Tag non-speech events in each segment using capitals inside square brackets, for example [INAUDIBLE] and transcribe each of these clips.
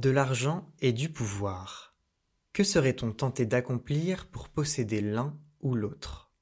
de l'argent et du pouvoir. Que serait-on tenté d'accomplir pour posséder l'un ou l'autre?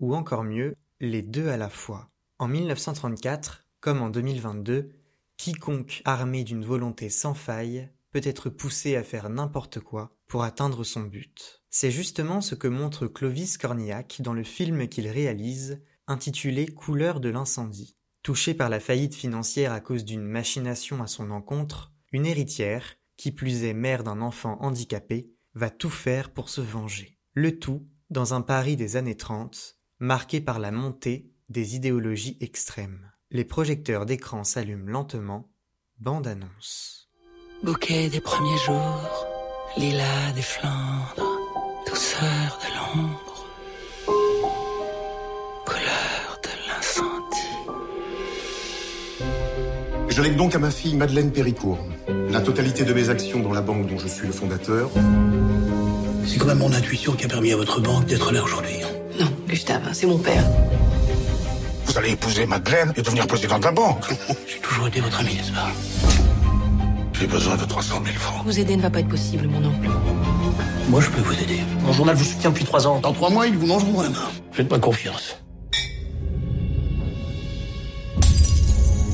Ou encore mieux, les deux à la fois. En 1934, comme en 2022, quiconque armé d'une volonté sans faille peut être poussé à faire n'importe quoi pour atteindre son but. C'est justement ce que montre Clovis Cornillac dans le film qu'il réalise, intitulé Couleur de l'incendie. Touchée par la faillite financière à cause d'une machination à son encontre, une héritière, qui plus est mère d'un enfant handicapé, va tout faire pour se venger. Le tout dans un Paris des années 30, marqué par la montée des idéologies extrêmes. Les projecteurs d'écran s'allument lentement, bande annonce. Bouquet des premiers jours, lilas des Flandres, douceur de l'ombre, Je lègue donc à ma fille Madeleine Péricourt la totalité de mes actions dans la banque dont je suis le fondateur. C'est quand même mon intuition qui a permis à votre banque d'être là aujourd'hui. Non, Gustave, c'est mon père. Vous allez épouser Madeleine et devenir président de la banque. [LAUGHS] J'ai toujours été votre ami, n'est-ce pas? J'ai besoin de 300 000 francs. Vous aider ne va pas être possible, mon oncle. Moi, je peux vous aider. Mon journal vous soutient depuis trois ans. Dans trois mois, ils vous mangeront la main. Faites-moi confiance.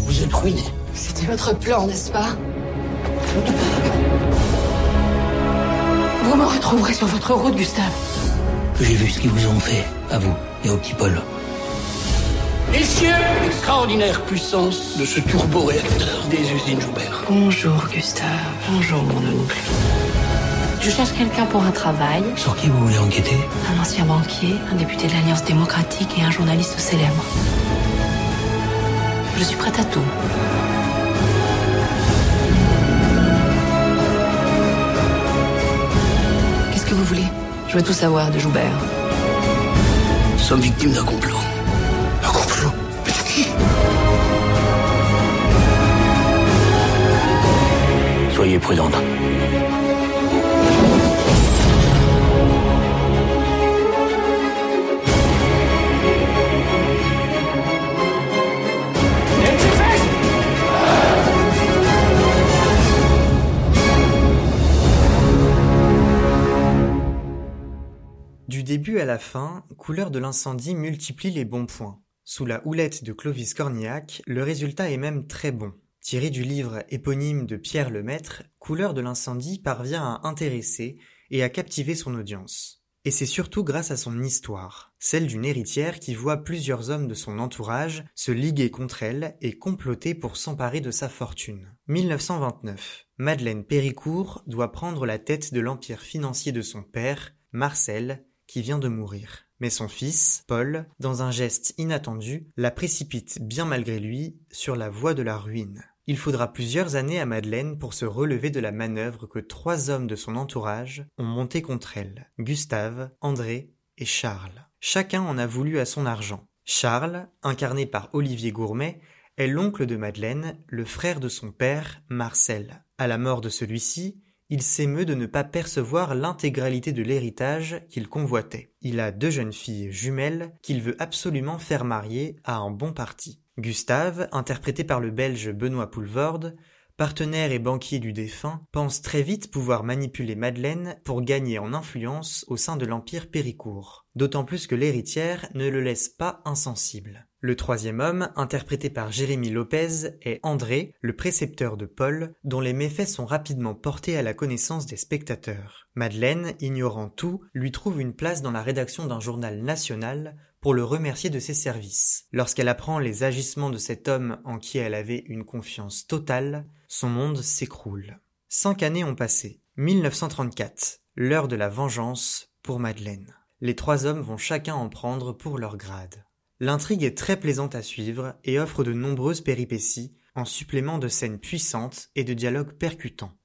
Vous êtes ruiné. C'était votre plan, n'est-ce pas Vous me retrouverez sur votre route, Gustave. J'ai vu ce qu'ils vous ont fait, à vous et au petit Paul. Messieurs, extraordinaire puissance de ce turboréacteur des usines Joubert. Bonjour, Gustave. Bonjour, mon oncle. Je cherche quelqu'un pour un travail. Sur qui vous voulez enquêter Un ancien banquier, un député de l'Alliance démocratique et un journaliste célèbre. Je suis prête à tout. Je veux tout savoir de Joubert. Nous sommes victimes d'un complot. Un complot Mais de qui Soyez prudente. Début à la fin, Couleur de l'incendie multiplie les bons points. Sous la houlette de Clovis Cornillac, le résultat est même très bon. Tiré du livre éponyme de Pierre Lemaître, Couleur de l'incendie parvient à intéresser et à captiver son audience. Et c'est surtout grâce à son histoire, celle d'une héritière qui voit plusieurs hommes de son entourage se liguer contre elle et comploter pour s'emparer de sa fortune. 1929. Madeleine Péricourt doit prendre la tête de l'empire financier de son père, Marcel, qui vient de mourir. Mais son fils, Paul, dans un geste inattendu, la précipite bien malgré lui sur la voie de la ruine. Il faudra plusieurs années à Madeleine pour se relever de la manœuvre que trois hommes de son entourage ont montée contre elle. Gustave, André et Charles. Chacun en a voulu à son argent. Charles, incarné par Olivier Gourmet, est l'oncle de Madeleine, le frère de son père, Marcel. À la mort de celui-ci, il s'émeut de ne pas percevoir l'intégralité de l'héritage qu'il convoitait. Il a deux jeunes filles jumelles qu'il veut absolument faire marier à un bon parti. Gustave, interprété par le belge Benoît Poulvorde, partenaire et banquier du défunt, pense très vite pouvoir manipuler Madeleine pour gagner en influence au sein de l'Empire Péricourt. D'autant plus que l'héritière ne le laisse pas insensible. Le troisième homme, interprété par Jérémy Lopez, est André, le précepteur de Paul, dont les méfaits sont rapidement portés à la connaissance des spectateurs. Madeleine, ignorant tout, lui trouve une place dans la rédaction d'un journal national pour le remercier de ses services. Lorsqu'elle apprend les agissements de cet homme en qui elle avait une confiance totale, son monde s'écroule. Cinq années ont passé. 1934. L'heure de la vengeance pour Madeleine. Les trois hommes vont chacun en prendre pour leur grade. L'intrigue est très plaisante à suivre et offre de nombreuses péripéties, en supplément de scènes puissantes et de dialogues percutants.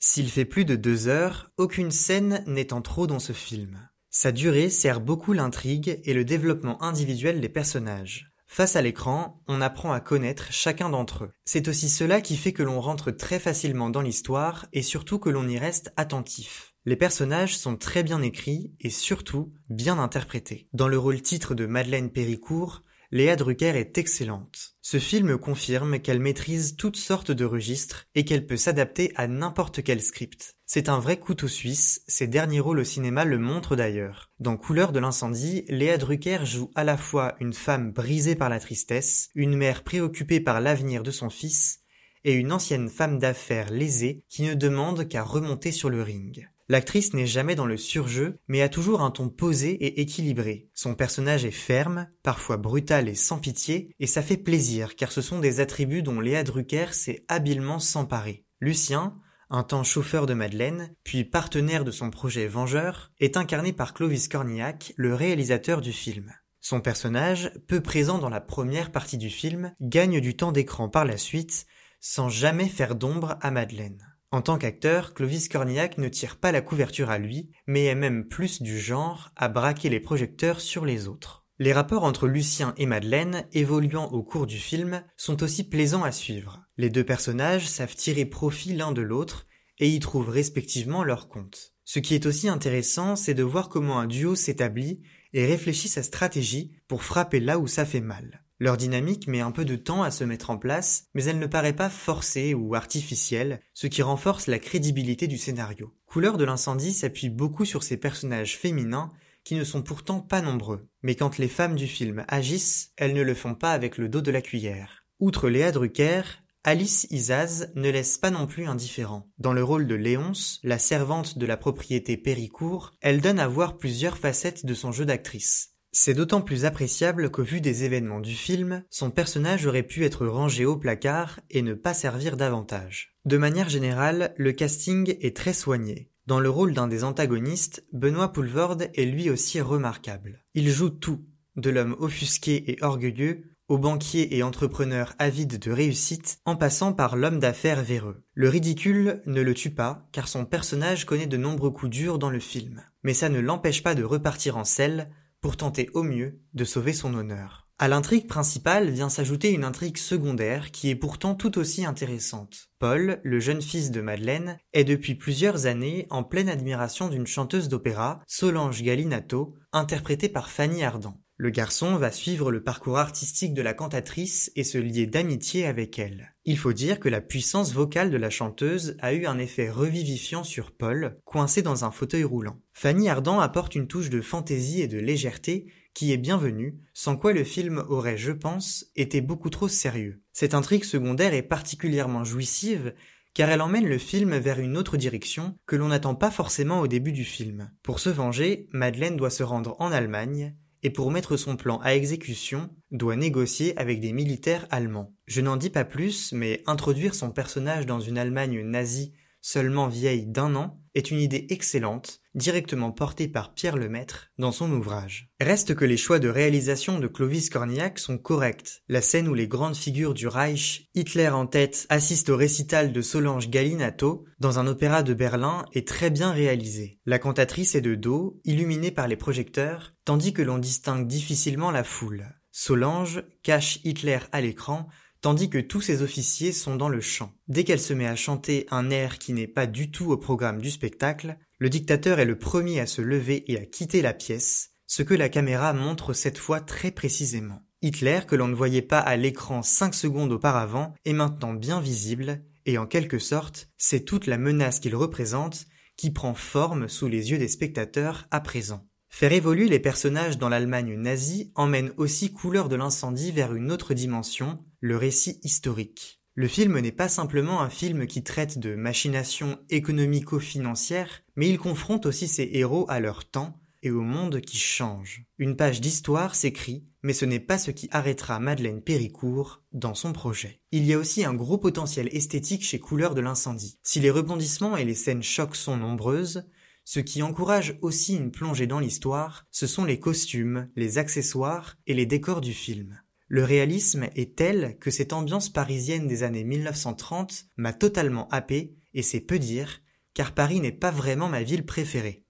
S'il fait plus de deux heures, aucune scène n'est en trop dans ce film. Sa durée sert beaucoup l'intrigue et le développement individuel des personnages. Face à l'écran, on apprend à connaître chacun d'entre eux. C'est aussi cela qui fait que l'on rentre très facilement dans l'histoire et surtout que l'on y reste attentif. Les personnages sont très bien écrits et surtout bien interprétés. Dans le rôle titre de Madeleine Péricourt, Léa Drucker est excellente. Ce film confirme qu'elle maîtrise toutes sortes de registres et qu'elle peut s'adapter à n'importe quel script. C'est un vrai couteau suisse, ses derniers rôles au cinéma le montrent d'ailleurs. Dans Couleur de l'incendie, Léa Drucker joue à la fois une femme brisée par la tristesse, une mère préoccupée par l'avenir de son fils, et une ancienne femme d'affaires lésée qui ne demande qu'à remonter sur le ring. L'actrice n'est jamais dans le surjeu, mais a toujours un ton posé et équilibré. Son personnage est ferme, parfois brutal et sans pitié, et ça fait plaisir car ce sont des attributs dont Léa Drucker s'est habilement s'emparer. Lucien, un temps chauffeur de Madeleine, puis partenaire de son projet Vengeur, est incarné par Clovis Cornillac, le réalisateur du film. Son personnage, peu présent dans la première partie du film, gagne du temps d'écran par la suite, sans jamais faire d'ombre à Madeleine. En tant qu'acteur, Clovis Cornillac ne tire pas la couverture à lui, mais est même plus du genre à braquer les projecteurs sur les autres. Les rapports entre Lucien et Madeleine, évoluant au cours du film, sont aussi plaisants à suivre. Les deux personnages savent tirer profit l'un de l'autre et y trouvent respectivement leur compte. Ce qui est aussi intéressant, c'est de voir comment un duo s'établit et réfléchit sa stratégie pour frapper là où ça fait mal. Leur dynamique met un peu de temps à se mettre en place, mais elle ne paraît pas forcée ou artificielle, ce qui renforce la crédibilité du scénario. Couleur de l'incendie s'appuie beaucoup sur ces personnages féminins qui ne sont pourtant pas nombreux. Mais quand les femmes du film agissent, elles ne le font pas avec le dos de la cuillère. Outre Léa Drucker, Alice Isaz ne laisse pas non plus indifférent. Dans le rôle de Léonce, la servante de la propriété Péricourt, elle donne à voir plusieurs facettes de son jeu d'actrice. C'est d'autant plus appréciable qu'au vu des événements du film, son personnage aurait pu être rangé au placard et ne pas servir davantage. De manière générale, le casting est très soigné. Dans le rôle d'un des antagonistes, Benoît Poulvorde est lui aussi remarquable. Il joue tout, de l'homme offusqué et orgueilleux au banquier et entrepreneur avide de réussite, en passant par l'homme d'affaires véreux. Le ridicule ne le tue pas, car son personnage connaît de nombreux coups durs dans le film. Mais ça ne l'empêche pas de repartir en selle, pour tenter au mieux de sauver son honneur. À l'intrigue principale vient s'ajouter une intrigue secondaire qui est pourtant tout aussi intéressante. Paul, le jeune fils de Madeleine, est depuis plusieurs années en pleine admiration d'une chanteuse d'opéra, Solange Galinato, interprétée par Fanny Ardant. Le garçon va suivre le parcours artistique de la cantatrice et se lier d'amitié avec elle. Il faut dire que la puissance vocale de la chanteuse a eu un effet revivifiant sur Paul, coincé dans un fauteuil roulant. Fanny Ardant apporte une touche de fantaisie et de légèreté qui est bienvenue, sans quoi le film aurait, je pense, été beaucoup trop sérieux. Cette intrigue secondaire est particulièrement jouissive car elle emmène le film vers une autre direction que l'on n'attend pas forcément au début du film. Pour se venger, Madeleine doit se rendre en Allemagne, et pour mettre son plan à exécution, doit négocier avec des militaires allemands. Je n'en dis pas plus, mais introduire son personnage dans une Allemagne nazie seulement vieille d'un an, est une idée excellente, directement portée par Pierre Lemaître dans son ouvrage. Reste que les choix de réalisation de Clovis Cornillac sont corrects. La scène où les grandes figures du Reich, Hitler en tête, assistent au récital de Solange Galinato dans un opéra de Berlin est très bien réalisée. La cantatrice est de dos, illuminée par les projecteurs, tandis que l'on distingue difficilement la foule. Solange cache Hitler à l'écran tandis que tous ses officiers sont dans le chant. Dès qu'elle se met à chanter un air qui n'est pas du tout au programme du spectacle, le dictateur est le premier à se lever et à quitter la pièce, ce que la caméra montre cette fois très précisément. Hitler, que l'on ne voyait pas à l'écran cinq secondes auparavant, est maintenant bien visible, et en quelque sorte, c'est toute la menace qu'il représente qui prend forme sous les yeux des spectateurs à présent. Faire évoluer les personnages dans l'Allemagne nazie emmène aussi Couleur de l'incendie vers une autre dimension, le récit historique. Le film n'est pas simplement un film qui traite de machinations économico-financières, mais il confronte aussi ses héros à leur temps et au monde qui change. Une page d'histoire s'écrit, mais ce n'est pas ce qui arrêtera Madeleine Péricourt dans son projet. Il y a aussi un gros potentiel esthétique chez Couleur de l'incendie. Si les rebondissements et les scènes chocs sont nombreuses, ce qui encourage aussi une plongée dans l'histoire, ce sont les costumes, les accessoires et les décors du film. Le réalisme est tel que cette ambiance parisienne des années 1930 m'a totalement happé, et c'est peu dire, car Paris n'est pas vraiment ma ville préférée.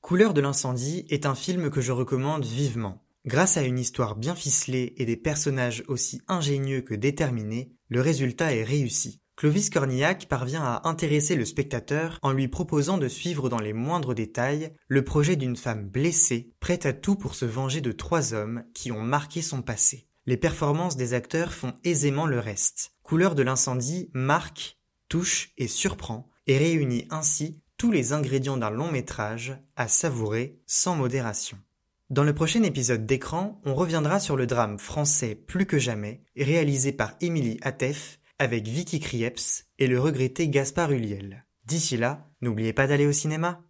Couleur de l'incendie est un film que je recommande vivement. Grâce à une histoire bien ficelée et des personnages aussi ingénieux que déterminés, le résultat est réussi. Clovis Cornillac parvient à intéresser le spectateur en lui proposant de suivre dans les moindres détails le projet d'une femme blessée, prête à tout pour se venger de trois hommes qui ont marqué son passé. Les performances des acteurs font aisément le reste. Couleur de l'incendie marque, touche et surprend, et réunit ainsi tous les ingrédients d'un long métrage à savourer sans modération. Dans le prochain épisode d'écran, on reviendra sur le drame français Plus que jamais, réalisé par Émilie Atef avec Vicky Krieps et le regretté Gaspard Huliel. D'ici là, n'oubliez pas d'aller au cinéma.